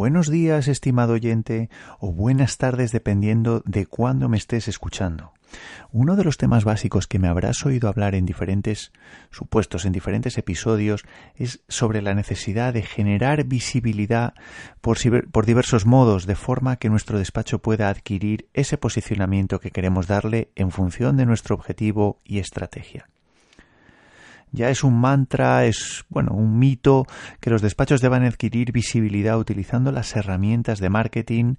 Buenos días, estimado oyente, o buenas tardes dependiendo de cuándo me estés escuchando. Uno de los temas básicos que me habrás oído hablar en diferentes supuestos, en diferentes episodios, es sobre la necesidad de generar visibilidad por, por, diversos modos, de forma que nuestro despacho pueda adquirir ese posicionamiento que queremos darle en función de nuestro objetivo y estrategia ya es un mantra, es bueno, un mito que los despachos deban adquirir visibilidad utilizando las herramientas de marketing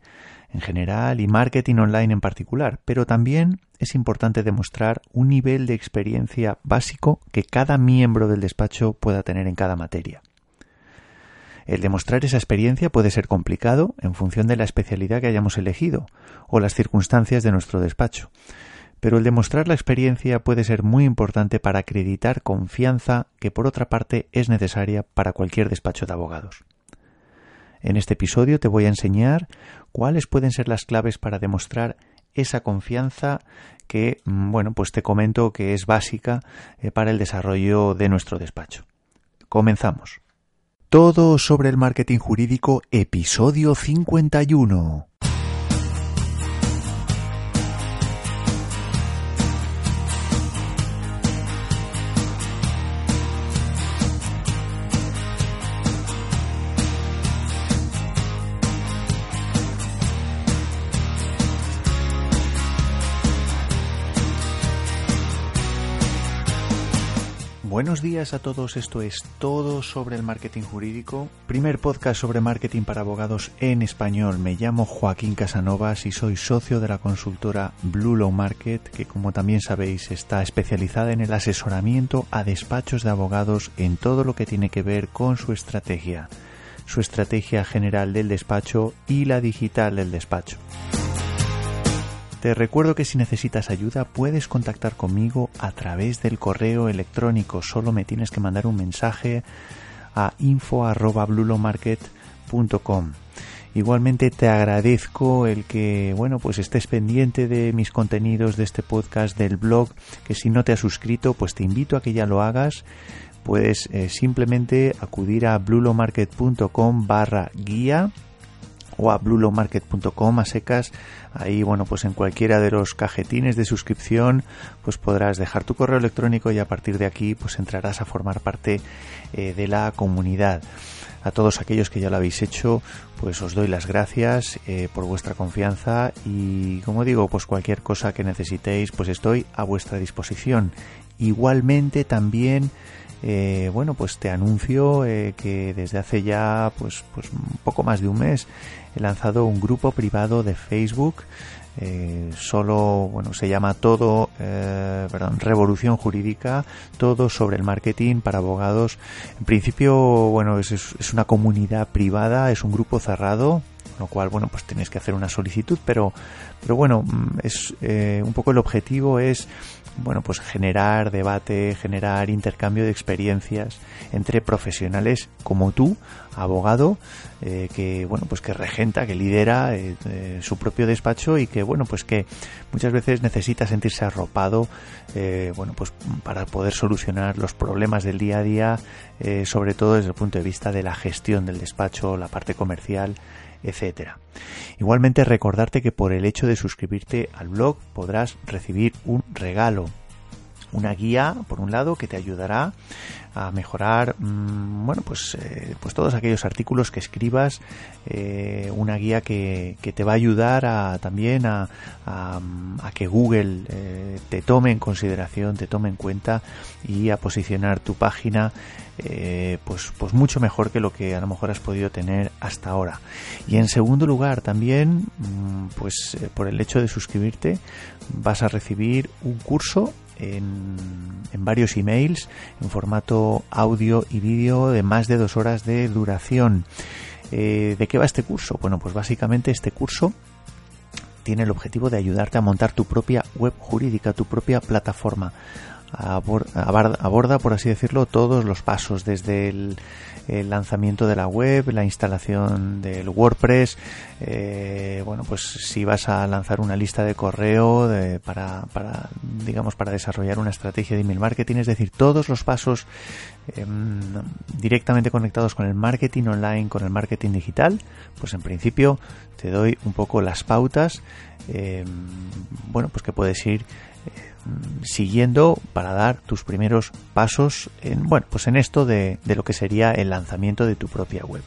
en general y marketing online en particular, pero también es importante demostrar un nivel de experiencia básico que cada miembro del despacho pueda tener en cada materia. El demostrar esa experiencia puede ser complicado en función de la especialidad que hayamos elegido o las circunstancias de nuestro despacho pero el demostrar la experiencia puede ser muy importante para acreditar confianza que por otra parte es necesaria para cualquier despacho de abogados. En este episodio te voy a enseñar cuáles pueden ser las claves para demostrar esa confianza que, mm, bueno, pues te comento que es básica eh, para el desarrollo de nuestro despacho. Comenzamos. Todo sobre el marketing jurídico, episodio 51. Buenos días a todos, esto es todo sobre el marketing jurídico. Primer podcast sobre marketing para abogados en español. Me llamo Joaquín Casanovas y soy socio de la consultora Blue Law Market, que como también sabéis está especializada en el asesoramiento a despachos de abogados en todo lo que tiene que ver con su estrategia, su estrategia general del despacho y la digital del despacho. Te recuerdo que si necesitas ayuda puedes contactar conmigo a través del correo electrónico. Solo me tienes que mandar un mensaje a info@blulomarket.com. Igualmente te agradezco el que, bueno, pues estés pendiente de mis contenidos de este podcast del blog, que si no te has suscrito, pues te invito a que ya lo hagas. Puedes eh, simplemente acudir a blulomarket.com barra guía o a blulomarket.com a secas. Ahí, bueno, pues en cualquiera de los cajetines de suscripción, pues podrás dejar tu correo electrónico y a partir de aquí, pues entrarás a formar parte eh, de la comunidad. A todos aquellos que ya lo habéis hecho, pues os doy las gracias eh, por vuestra confianza y, como digo, pues cualquier cosa que necesitéis, pues estoy a vuestra disposición. Igualmente también eh, bueno, pues te anuncio que desde hace ya pues, pues un poco más de un mes he lanzado un grupo privado de Facebook. Eh, solo, bueno, se llama todo, perdón, Revolución Jurídica, todo sobre el marketing para abogados. En principio, bueno, es, una comunidad privada, es un grupo cerrado, lo cual bueno pues tenéis que hacer una solicitud pero pero bueno mm, es un poco el objetivo es bueno, pues generar debate, generar intercambio de experiencias entre profesionales como tú, abogado, eh, que bueno, pues que regenta, que lidera eh, eh, su propio despacho y que bueno, pues que muchas veces necesita sentirse arropado, bueno, pues para poder solucionar los problemas del día a día, sobre todo desde el punto de vista de la gestión del despacho, la parte comercial, etcétera. Igualmente recordarte que por el hecho de suscribirte al blog podrás recibir un regalo una guía por un lado que te ayudará a mejorar mm, bueno pues eh, pues todos aquellos artículos que escribas eh, una guía que, te va a ayudar a, también a, que Google eh, te tome en consideración te tome en cuenta y a posicionar tu página pues pues mucho mejor que lo que a lo mejor has podido tener hasta ahora y en segundo lugar también mm, pues por el hecho de suscribirte vas a recibir un curso en, varios emails en formato audio y vídeo de más de dos horas de duración. Eh, ¿De qué va este curso? Bueno, pues básicamente este curso tiene el objetivo de ayudarte a montar tu propia web jurídica, tu propia plataforma. Aborda, por así decirlo, todos los pasos, desde el, lanzamiento de la web, la instalación del WordPress, eh, bueno, pues si vas a lanzar una lista de correo para, para, digamos, para desarrollar una estrategia de email marketing, es decir, todos los pasos em, directamente conectados con el marketing online, con el marketing digital, pues en principio te doy un poco las pautas, em, bueno, pues que puedes ir siguiendo para dar tus primeros pasos en, bueno, pues en esto de, lo que sería el lanzamiento de tu propia web.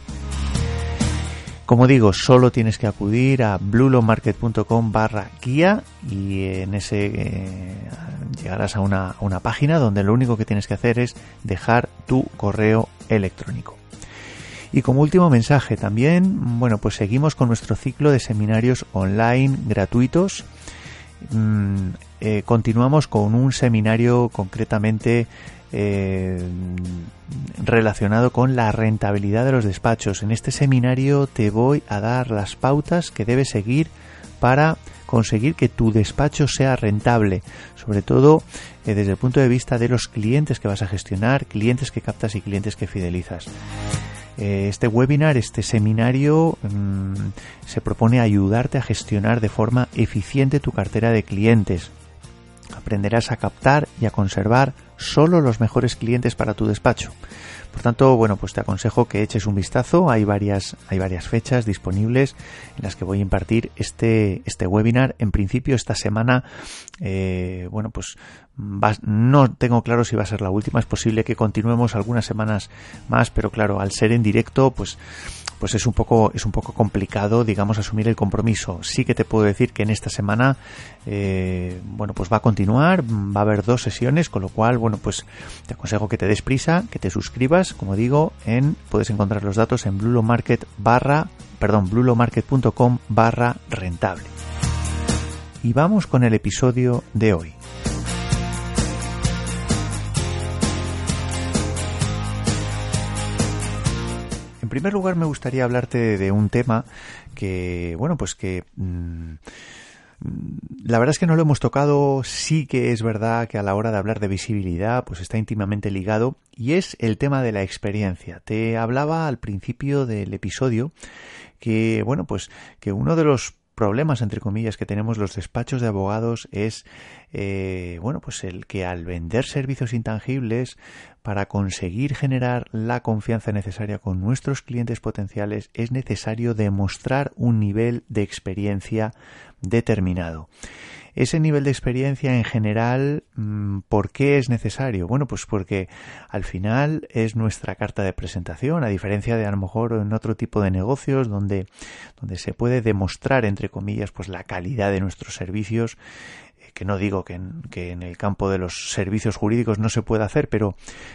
Como digo, solo tienes que acudir a blulomarket.com barra guía y en ese eh, llegarás a una, una página donde lo único que tienes que hacer es dejar tu correo electrónico. Y como último mensaje también, bueno, pues seguimos con nuestro ciclo de seminarios online gratuitos Mm, eh, continuamos con un seminario concretamente eh, relacionado con la rentabilidad de los despachos. En este seminario te voy a dar las pautas que debes seguir para conseguir que tu despacho sea rentable, sobre todo eh, desde el punto de vista de los clientes que vas a gestionar, clientes que captas y clientes que fidelizas. Eh, este webinar, este seminario, mm, se propone ayudarte a gestionar de forma eficiente tu cartera de clientes. Aprenderás a captar y a conservar solo los mejores clientes para tu despacho. Por tanto, bueno, pues te aconsejo que eches un vistazo. Hay varias, hay varias fechas disponibles en las que voy a impartir este, este webinar. En principio, esta semana, eh, bueno, pues no tengo claro si va a ser la última. Es posible que continuemos algunas semanas más, pero claro, al ser en directo, pues pues es un poco es un poco complicado digamos asumir el compromiso. Sí que te puedo decir que en esta semana eh, bueno pues va a continuar va a haber dos sesiones con lo cual bueno pues te aconsejo que te des prisa que te suscribas como digo en puedes encontrar los datos en blulomarket barra perdón blulomarket.com barra rentable. Y vamos con el episodio de hoy primer lugar, me gustaría hablarte de un tema que, bueno, pues que mm, la verdad es que no lo hemos tocado, sí que es verdad que a la hora de hablar de visibilidad, pues está íntimamente ligado, y es el tema de la experiencia. Te hablaba al principio del episodio que, bueno, pues que uno de los problemas entre comillas que tenemos los despachos de abogados es eh, bueno pues el que al vender servicios intangibles para conseguir generar la confianza necesaria con nuestros clientes potenciales es necesario demostrar un nivel de experiencia determinado ese nivel de experiencia en general, mm, ¿por qué es necesario? Bueno, pues porque al final es nuestra carta de presentación, a diferencia de a lo mejor en otro tipo de negocios donde, donde se puede demostrar, entre comillas, pues la calidad de nuestros servicios que no digo que en, que en, el campo de los servicios jurídicos no se pueda hacer, pero,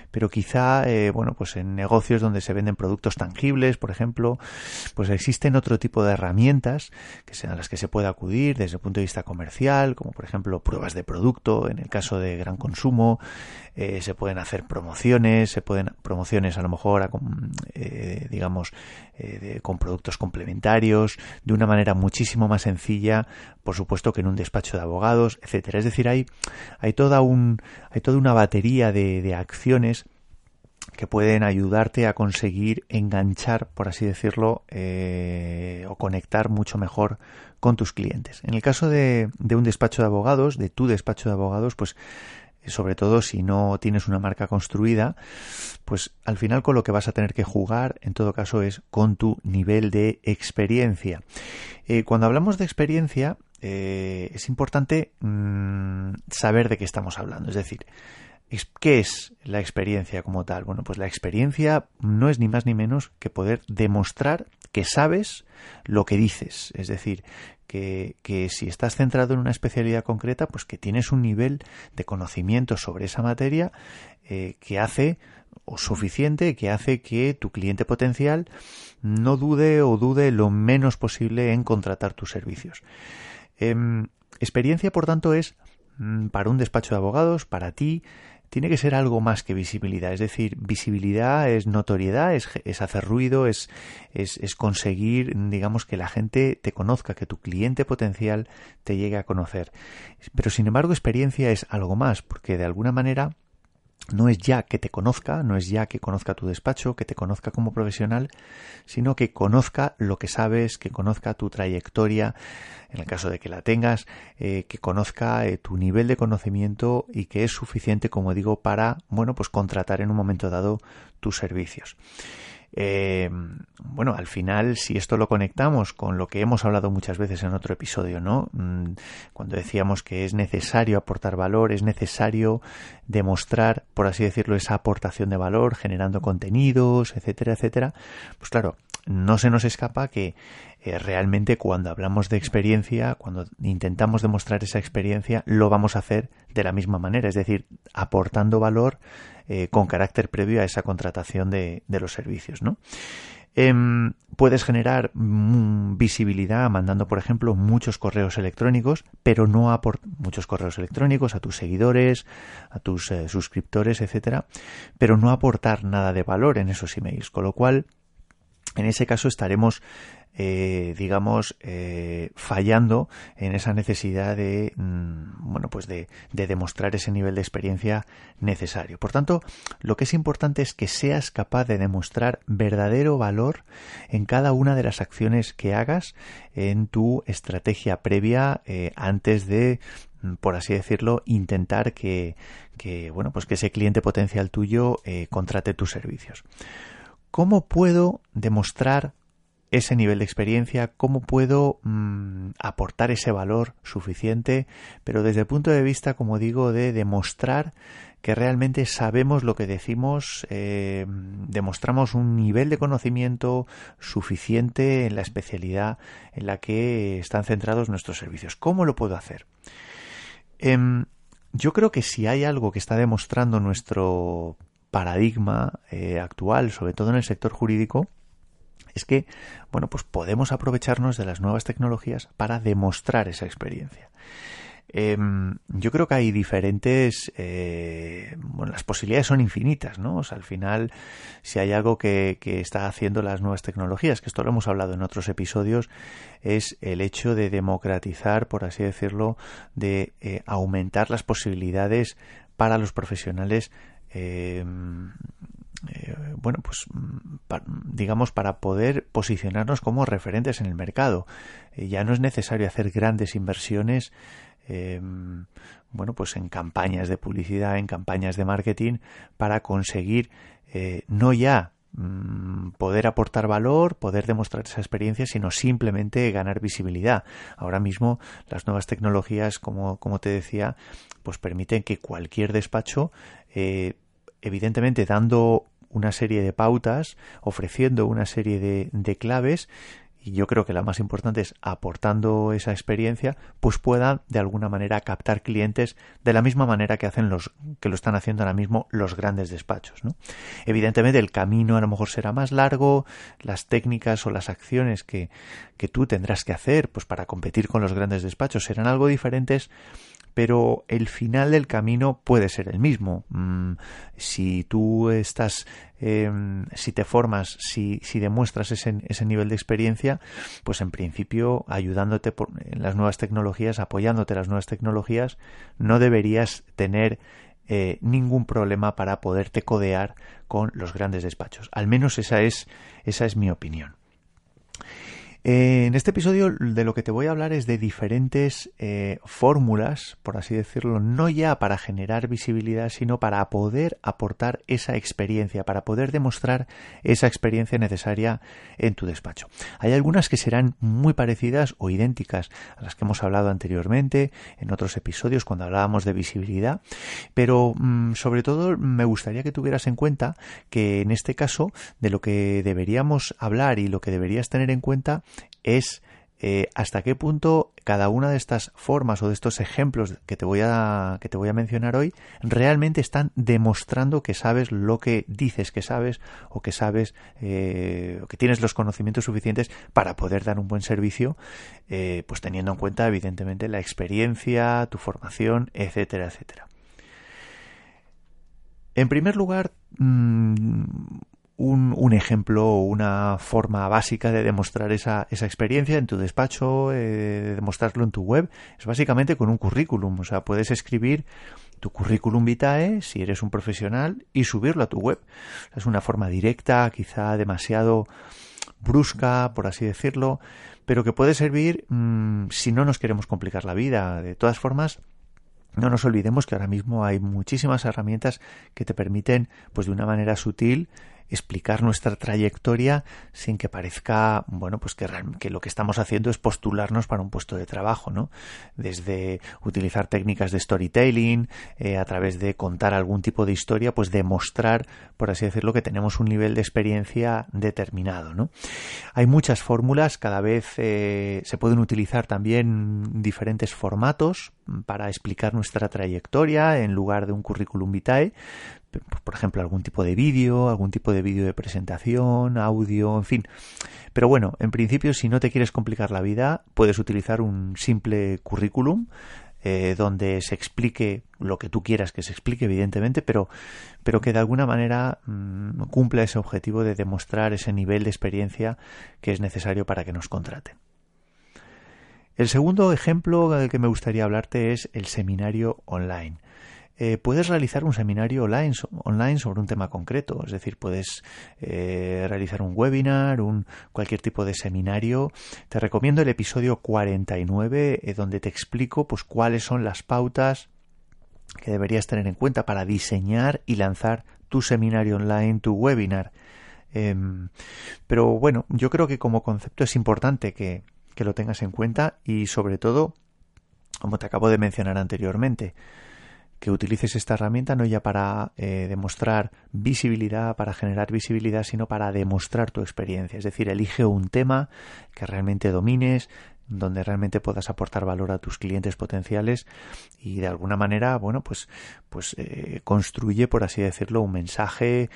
pero quizá, eh, bueno, pues en negocios donde se venden productos tangibles, por ejemplo, pues existen otro tipo de herramientas que sean las que se puede acudir desde el punto de vista comercial, como por ejemplo pruebas de producto, en el caso de gran consumo, eh, se pueden hacer promociones, se pueden promociones a lo mejor, eh, digamos, eh, con productos complementarios, de una manera muchísimo más sencilla, por supuesto que en un despacho de abogados, etcétera. Es decir, hay, hay toda un, hay toda una batería de, de acciones que pueden ayudarte a conseguir enganchar, por así decirlo, o conectar mucho mejor con tus clientes. En el caso de, de, un despacho de abogados, de tu despacho de abogados, pues sobre todo si no tienes una marca construida, pues al final con lo que vas a tener que jugar, en todo caso, es con tu nivel de experiencia. Eh, cuando hablamos de experiencia, eh, es importante mm, saber de qué estamos hablando. Es decir, ¿qué es la experiencia como tal? Bueno, pues la experiencia no es ni más ni menos que poder demostrar que sabes lo que dices. Es decir, que, si estás centrado en una especialidad concreta, pues que tienes un nivel de conocimiento sobre esa materia eh, que hace o suficiente que hace que tu cliente potencial no dude o dude lo menos posible en contratar tus servicios. Em, experiencia, por tanto, es mm, para un despacho de abogados, para ti, tiene que ser algo más que visibilidad. Es decir, visibilidad es notoriedad, es, es hacer ruido, es, es, es, conseguir, digamos, que la gente te conozca, que tu cliente potencial te llegue a conocer. Pero sin embargo, experiencia es algo más, porque de alguna manera no es ya que te conozca, no es ya que conozca tu despacho, que te conozca como profesional, sino que conozca lo que sabes, que conozca tu trayectoria, en el caso de que la tengas, eh, que conozca eh, tu nivel de conocimiento y que es suficiente, como digo, para, bueno, pues contratar en un momento dado tus servicios. Eh, bueno, al final, si esto lo conectamos con lo que hemos hablado muchas veces en otro episodio, ¿no? Mm, cuando decíamos que es necesario aportar valor, es necesario demostrar, por así decirlo, esa aportación de valor, generando contenidos, etcétera, etcétera, pues claro, no se nos escapa que eh, realmente cuando hablamos de experiencia, cuando intentamos demostrar esa experiencia, lo vamos a hacer de la misma manera, es decir, aportando valor eh, con carácter previo a esa contratación de, los servicios, ¿no? Em, puedes generar mm, visibilidad mandando, por ejemplo, muchos correos electrónicos, pero no aportar muchos correos electrónicos a tus seguidores, a tus eh, suscriptores, etcétera, pero no aportar nada de valor en esos emails, con lo cual en ese caso estaremos eh, digamos, eh, fallando en esa necesidad de, mm, bueno, pues de, de, demostrar ese nivel de experiencia necesario. Por tanto, lo que es importante es que seas capaz de demostrar verdadero valor en cada una de las acciones que hagas en tu estrategia previa eh, antes de mm, por así decirlo, intentar que, que, bueno, pues que ese cliente potencial tuyo contrate tus servicios. ¿Cómo puedo demostrar ese nivel de experiencia, cómo puedo mm, aportar ese valor suficiente, pero desde el punto de vista, como digo, de demostrar que realmente sabemos lo que decimos, eh, demostramos un nivel de conocimiento suficiente en la especialidad en la que están centrados nuestros servicios. ¿Cómo lo puedo hacer? Em, yo creo que si hay algo que está demostrando nuestro paradigma eh, actual, sobre todo en el sector jurídico, es que, bueno, pues podemos aprovecharnos de las nuevas tecnologías para demostrar esa experiencia. Em, yo creo que hay diferentes, eh, bueno, las posibilidades son infinitas, ¿no? O sea, al final, si hay algo que, está haciendo las nuevas tecnologías, que esto lo hemos hablado en otros episodios, es el hecho de democratizar, por así decirlo, de eh, aumentar las posibilidades para los profesionales em, eh, bueno, pues digamos para poder posicionarnos como referentes en el mercado. Eh, ya no es necesario hacer grandes inversiones, em, bueno, pues en campañas de publicidad, en campañas de marketing para conseguir eh, no ya mm, poder aportar valor, poder demostrar esa experiencia, sino simplemente ganar visibilidad. Ahora mismo las nuevas tecnologías, como, como te decía, pues permiten que cualquier despacho evidentemente dando una serie de pautas, ofreciendo una serie de, de claves y yo creo que la más importante es aportando esa experiencia, pues puedan de alguna manera captar clientes de la misma manera que hacen los que lo están haciendo ahora mismo los grandes despachos. ¿no? Evidentemente el camino a lo mejor será más largo, las técnicas o las acciones que, que tú tendrás que hacer pues para competir con los grandes despachos serán algo diferentes, pero el final del camino puede ser el mismo. Mm, si tú estás, em, si te formas, si, si demuestras ese, ese, nivel de experiencia, pues en principio ayudándote por, las nuevas tecnologías, apoyándote en las nuevas tecnologías, no deberías tener eh, ningún problema para poderte codear con los grandes despachos. Al menos esa es, esa es mi opinión. Eh, en este episodio de lo que te voy a hablar es de diferentes eh, fórmulas, por así decirlo, no ya para generar visibilidad, sino para poder aportar esa experiencia, para poder demostrar esa experiencia necesaria en tu despacho. Hay algunas que serán muy parecidas o idénticas a las que hemos hablado anteriormente en otros episodios cuando hablábamos de visibilidad, pero mm, sobre todo me gustaría que tuvieras en cuenta que en este caso de lo que deberíamos hablar y lo que deberías tener en cuenta es eh, hasta qué punto cada una de estas formas o de estos ejemplos que te voy a que te voy a mencionar hoy realmente están demostrando que sabes lo que dices que sabes o que sabes eh, o que tienes los conocimientos suficientes para poder dar un buen servicio eh, pues teniendo en cuenta evidentemente la experiencia tu formación etcétera etcétera. En primer lugar, mm, un, ejemplo o una forma básica de demostrar esa, esa experiencia en tu despacho, eh, demostrarlo en tu web, es básicamente con un currículum. O sea, puedes escribir tu currículum vitae si eres un profesional y subirlo a tu web. Es una forma directa, quizá demasiado brusca, por así decirlo, pero que puede servir mm, si no nos queremos complicar la vida. De todas formas, no nos olvidemos que ahora mismo hay muchísimas herramientas que te permiten, pues de una manera sutil, explicar nuestra trayectoria sin que parezca, bueno, pues que, que, lo que estamos haciendo es postularnos para un puesto de trabajo, ¿no? Desde utilizar técnicas de storytelling, eh, a través de contar algún tipo de historia, pues demostrar, por así decirlo, que tenemos un nivel de experiencia determinado, ¿no? Hay muchas fórmulas, cada vez eh, se pueden utilizar también diferentes formatos para explicar nuestra trayectoria en lugar de un currículum vitae, por ejemplo, algún tipo de vídeo, algún tipo de vídeo de presentación, audio, en fin. Pero bueno, en principio, si no te quieres complicar la vida, puedes utilizar un simple currículum eh, donde se explique lo que tú quieras que se explique, evidentemente, pero, pero que de alguna manera mm, cumpla ese objetivo de demostrar ese nivel de experiencia que es necesario para que nos contraten. El segundo ejemplo del que me gustaría hablarte es el seminario online. Eh, puedes realizar un seminario online, sobre un tema concreto. Es decir, puedes eh, realizar un webinar, un, cualquier tipo de seminario. Te recomiendo el episodio 49, eh, donde te explico pues, cuáles son las pautas que deberías tener en cuenta para diseñar y lanzar tu seminario online, tu webinar. Em, pero bueno, yo creo que como concepto es importante que, que lo tengas en cuenta y sobre todo, como te acabo de mencionar anteriormente, que utilices esta herramienta no ya para eh, demostrar visibilidad, para generar visibilidad, sino para demostrar tu experiencia. Es decir, elige un tema que realmente domines, donde realmente puedas aportar valor a tus clientes potenciales y de alguna manera, bueno, pues, pues eh, construye, por así decirlo, un mensaje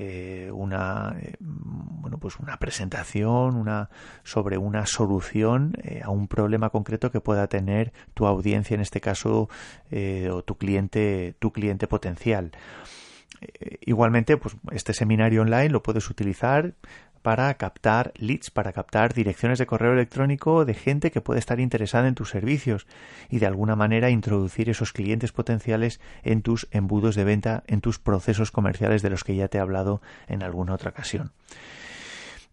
eh, una eh, bueno pues una presentación una sobre una solución eh, a un problema concreto que pueda tener tu audiencia en este caso o tu cliente tu cliente potencial. Igualmente pues este seminario online lo puedes utilizar para captar leads, para captar direcciones de correo electrónico de gente que puede estar interesada en tus servicios y de alguna manera introducir esos clientes potenciales en tus embudos de venta, en tus procesos comerciales de los que ya te he hablado en alguna otra ocasión.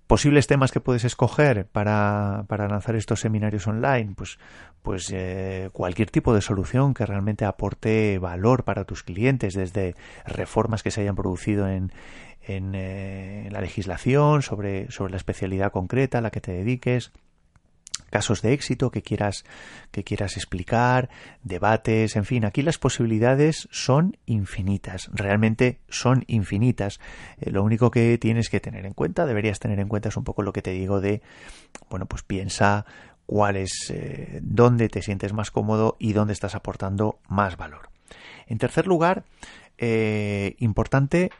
Posibles temas que puedes escoger para, para lanzar estos seminarios online, pues, pues eh, cualquier tipo de solución que realmente aporte valor para tus clientes, desde reformas que se hayan producido en, eh, en, la legislación, sobre, sobre la especialidad concreta a la que te dediques, casos de éxito que quieras que quieras explicar, debates, en fin, aquí las posibilidades son infinitas, realmente son infinitas. Eh, lo único que tienes que tener en cuenta, deberías tener en cuenta es un poco lo que te digo de bueno, pues piensa cuál es eh, dónde te sientes más cómodo y dónde estás aportando más valor. En tercer lugar, importante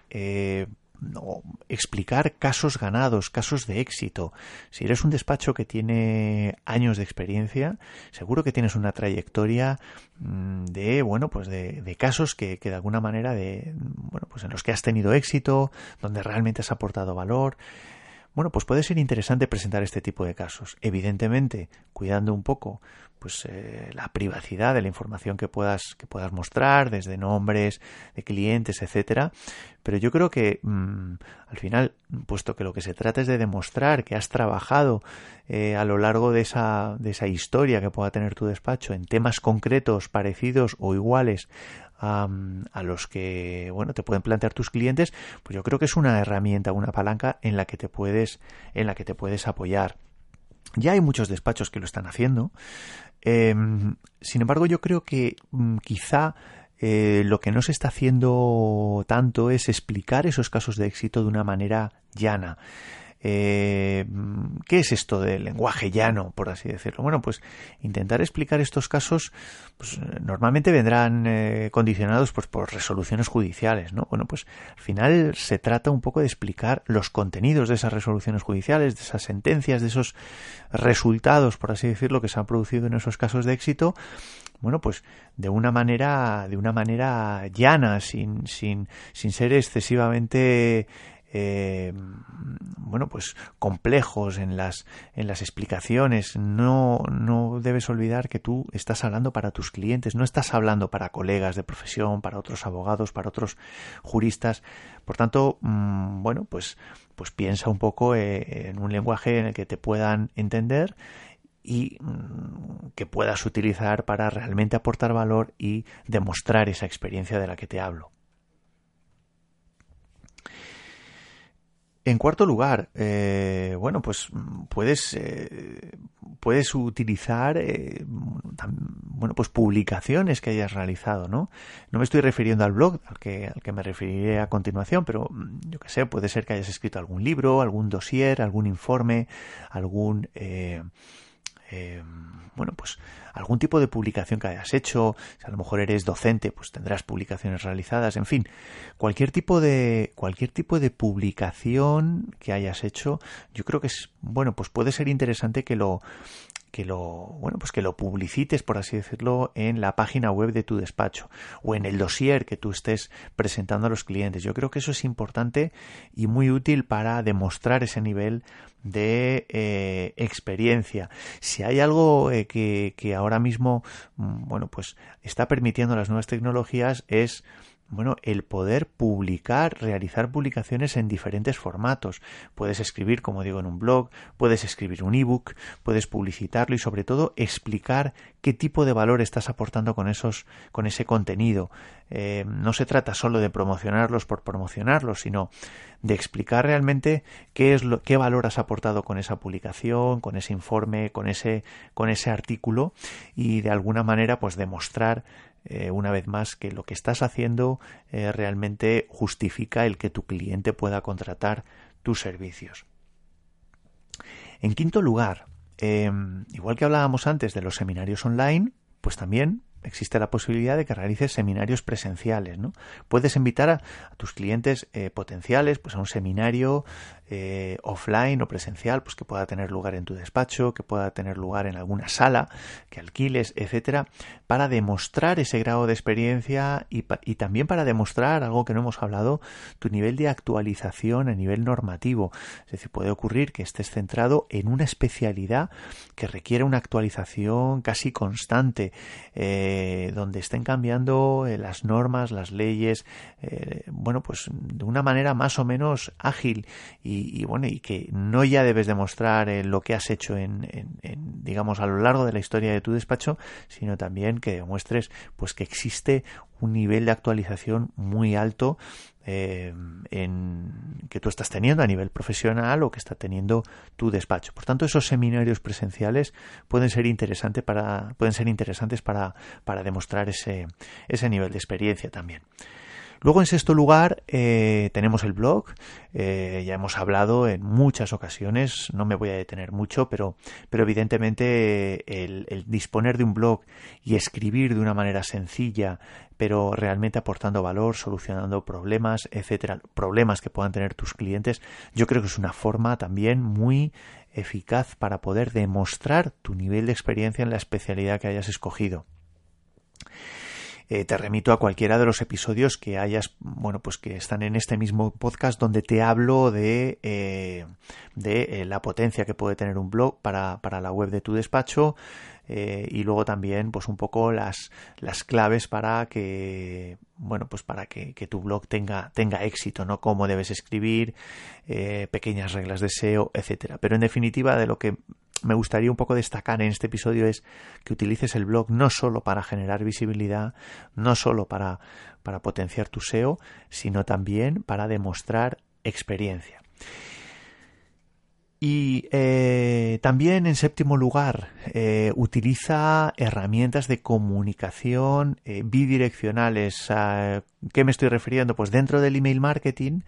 explicar casos ganados, casos de éxito. Si eres un despacho que tiene años de experiencia, seguro que tienes una trayectoria mm, de, bueno, pues de, de casos que, que, de alguna manera de, bueno, pues en los que has tenido éxito, donde realmente has aportado valor. Bueno, pues puede ser interesante presentar este tipo de casos. Evidentemente, cuidando un poco pues eh, la privacidad de la información que puedas que puedas mostrar desde nombres de clientes etcétera pero yo creo que mm, al final puesto que lo que se trata es de demostrar que has trabajado eh, a lo largo de esa de esa historia que pueda tener tu despacho en temas concretos parecidos o iguales a, los que bueno te pueden plantear tus clientes pues yo creo que es una herramienta una palanca en la que te puedes en la que te puedes apoyar. Ya hay muchos despachos que lo están haciendo. Em, sin embargo yo creo que mm, quizá eh, lo que no se está haciendo tanto es explicar esos casos de éxito de una manera llana eh, ¿qué es esto del lenguaje llano, por así decirlo? Bueno, pues intentar explicar estos casos pues, normalmente vendrán eh, condicionados pues, por resoluciones judiciales, ¿no? Bueno, pues al final se trata un poco de explicar los contenidos de esas resoluciones judiciales, de esas sentencias, de esos resultados, por así decirlo, que se han producido en esos casos de éxito, bueno, pues de una manera, de una manera llana, sin, sin, sin ser excesivamente eh, bueno pues complejos en las en las explicaciones no no debes olvidar que tú estás hablando para tus clientes no estás hablando para colegas de profesión para otros abogados para otros juristas por tanto mm, bueno pues pues piensa un poco eh, en un lenguaje en el que te puedan entender y mm, que puedas utilizar para realmente aportar valor y demostrar esa experiencia de la que te hablo. En cuarto lugar, eh, bueno, pues puedes, eh, puedes utilizar, eh, bueno, pues publicaciones que hayas realizado, ¿no? No me estoy refiriendo al blog, al que, al que me referiré a continuación, pero mm, yo qué sé, puede ser que hayas escrito algún libro, algún dossier, algún informe, algún, bueno, pues algún tipo de publicación que hayas hecho, si a lo mejor eres docente, pues tendrás publicaciones realizadas, en fin, cualquier tipo de cualquier tipo de publicación que hayas hecho, yo creo que es bueno, pues puede ser interesante que lo que lo bueno pues que lo publicites por así decirlo en la página web de tu despacho o en el dossier que tú estés presentando a los clientes. Yo creo que eso es importante y muy útil para demostrar ese nivel de eh, experiencia. Si hay algo eh, que, que ahora mismo mm, bueno pues está permitiendo las nuevas tecnologías es bueno, el poder publicar, realizar publicaciones en diferentes formatos. Puedes escribir, como digo, en un blog, puedes escribir un ebook, puedes publicitarlo y sobre todo explicar qué tipo de valor estás aportando con esos, con ese contenido. Eh, no se trata solo de promocionarlos por promocionarlos, sino de explicar realmente qué es lo, qué valor has aportado con esa publicación, con ese informe, con ese, con ese artículo y de alguna manera pues demostrar eh, una vez más que lo que estás haciendo eh, realmente justifica el que tu cliente pueda contratar tus servicios. En quinto lugar, em, igual que hablábamos antes de los seminarios online, pues también existe la posibilidad de que realices seminarios presenciales. ¿no? Puedes invitar a, tus clientes eh, potenciales pues, a un seminario eh, offline o presencial, pues que pueda tener lugar en tu despacho, que pueda tener lugar en alguna sala que alquiles, etcétera, para demostrar ese grado de experiencia y, también para demostrar algo que no hemos hablado, tu nivel de actualización a nivel normativo. Es decir, puede ocurrir que estés centrado en una especialidad que requiere una actualización casi constante, eh, donde estén cambiando eh, las normas, las leyes, bueno, pues de una manera más o menos ágil. Y bueno y que no ya debes demostrar eh, lo que has hecho en, digamos a lo largo de la historia de tu despacho sino también que demuestres pues que existe un nivel de actualización muy alto eh, en, que tú estás teniendo a nivel profesional o que está teniendo tu despacho. Por tanto, esos seminarios presenciales pueden ser interesantes para, pueden ser interesantes para, para demostrar ese, ese nivel de experiencia también. Luego, en sexto lugar, eh, tenemos el blog. Eh, ya hemos hablado en muchas ocasiones, no me voy a detener mucho, pero, pero evidentemente el, el, disponer de un blog y escribir de una manera sencilla, pero realmente aportando valor, solucionando problemas, etcétera, problemas que puedan tener tus clientes, yo creo que es una forma también muy eficaz para poder demostrar tu nivel de experiencia en la especialidad que hayas escogido. Eh, te remito a cualquiera de los episodios que hayas, bueno, pues que están en este mismo podcast donde te hablo de, eh, de eh, la potencia que puede tener un blog para, para la web de tu despacho, y luego también pues un poco las, las claves para que bueno pues para que, que, tu blog tenga tenga éxito no cómo debes escribir pequeñas reglas de SEO etcétera. Pero en definitiva de lo que me gustaría un poco destacar en este episodio es que utilices el blog no solo para generar visibilidad, no solo para, para potenciar tu SEO, sino también para demostrar experiencia. Y eh, también, en séptimo lugar, eh, utiliza herramientas de comunicación eh, bidireccionales. ¿A qué me estoy refiriendo? Pues dentro del email marketing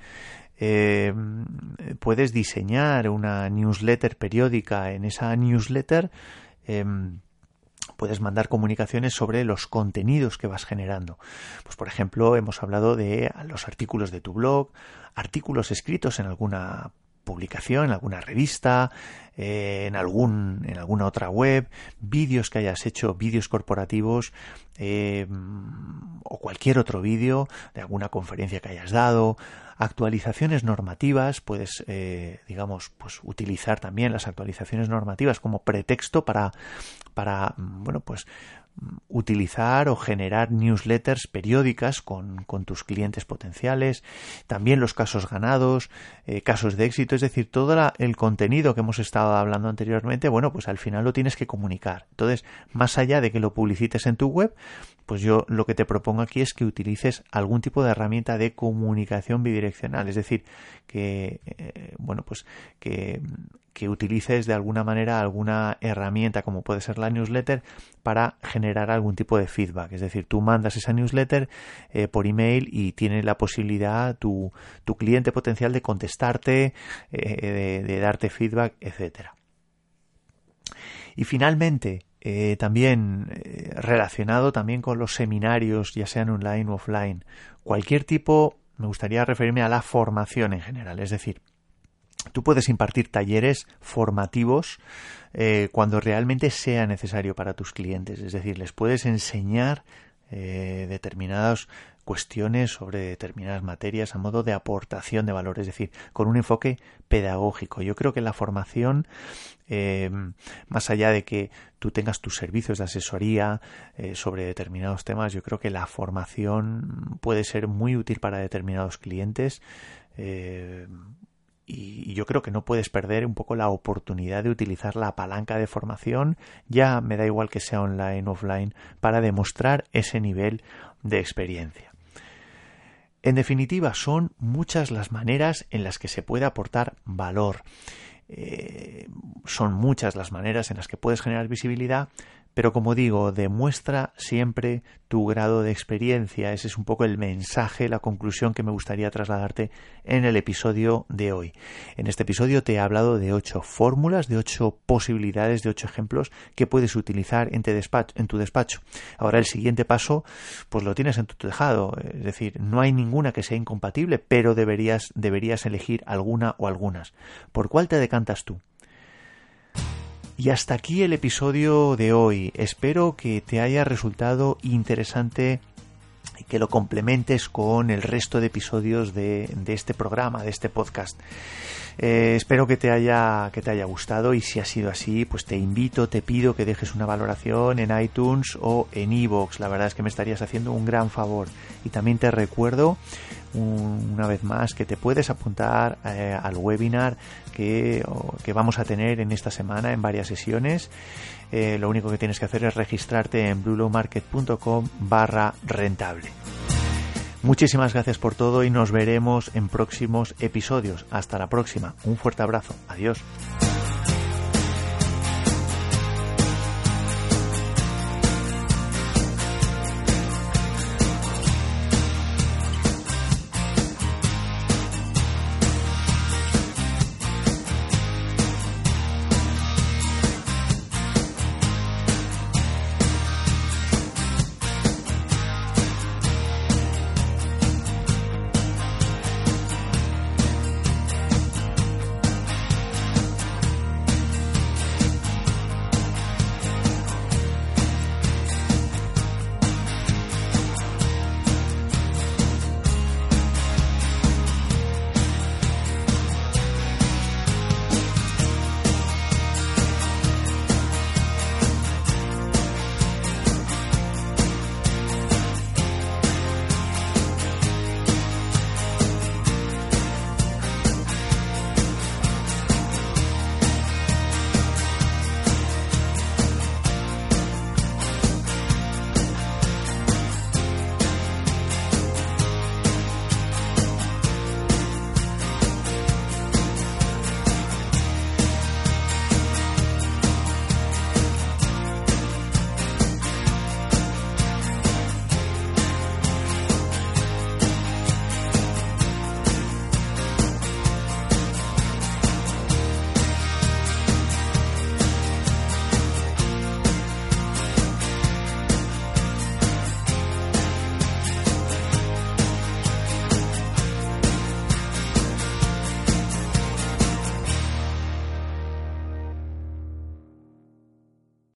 eh, puedes diseñar una newsletter periódica. En esa newsletter em, puedes mandar comunicaciones sobre los contenidos que vas generando. Pues por ejemplo, hemos hablado de los artículos de tu blog, artículos escritos en alguna publicación, en alguna revista, eh, en, algún, en alguna otra web, vídeos que hayas hecho, vídeos corporativos eh, o cualquier otro vídeo de alguna conferencia que hayas dado, actualizaciones normativas, puedes, eh, digamos, pues utilizar también las actualizaciones normativas como pretexto para, para, bueno, pues utilizar o generar newsletters periódicas con, tus clientes potenciales, también los casos ganados, eh, casos de éxito, es decir, todo el contenido que hemos estado hablando anteriormente, bueno, pues al final lo tienes que comunicar. Entonces, más allá de que lo publicites en tu web, pues yo lo que te propongo aquí es que utilices algún tipo de herramienta de comunicación bidireccional, es decir, que, eh, bueno, pues que utilices de alguna manera alguna herramienta como puede ser la newsletter para generar algún tipo de feedback. Es decir, tú mandas esa newsletter eh, por email y tiene la posibilidad tu, tu cliente potencial de contestarte, eh, de, darte feedback, etcétera. Y finalmente, eh, también relacionado también con los seminarios, ya sean online o offline, cualquier tipo, me gustaría referirme a la formación en general, es decir, Tú puedes impartir talleres formativos eh, cuando realmente sea necesario para tus clientes, es decir, les puedes enseñar eh, determinadas cuestiones sobre determinadas materias a modo de aportación de valor, es decir, con un enfoque pedagógico. Yo creo que la formación, eh, más allá de que tú tengas tus servicios de asesoría sobre determinados temas, yo creo que la formación puede ser muy útil para determinados clientes y yo creo que no puedes perder un poco la oportunidad de utilizar la palanca de formación, ya me da igual que sea online o offline, para demostrar ese nivel de experiencia. En definitiva, son muchas las maneras en las que se puede aportar valor. Eh, son muchas las maneras en las que puedes generar visibilidad, pero como digo, demuestra siempre tu grado de experiencia. Ese es un poco el mensaje, la conclusión que me gustaría trasladarte en el episodio de hoy. En este episodio te he hablado de ocho fórmulas, de ocho posibilidades, de ocho ejemplos que puedes utilizar en, tu despacho. Ahora el siguiente paso, pues lo tienes en tu tejado. Es decir, no hay ninguna que sea incompatible, pero deberías, deberías elegir alguna o algunas. ¿Por cuál te decantas tú? Y hasta aquí el episodio de hoy. Espero que te haya resultado interesante y que lo complementes con el resto de episodios de, este programa, de este podcast. Eh, espero que te haya que te haya gustado y si ha sido así, pues te invito, te pido que dejes una valoración en iTunes o en iVoox. La verdad es que me estarías haciendo un gran favor. Y también te recuerdo una vez más que te puedes apuntar eh, al webinar que, que, vamos a tener en esta semana en varias sesiones. Eh, lo único que tienes que hacer es registrarte en bluelowmarket.com barra rentable. Muchísimas gracias por todo y nos veremos en próximos episodios. Hasta la próxima. Un fuerte abrazo. Adiós.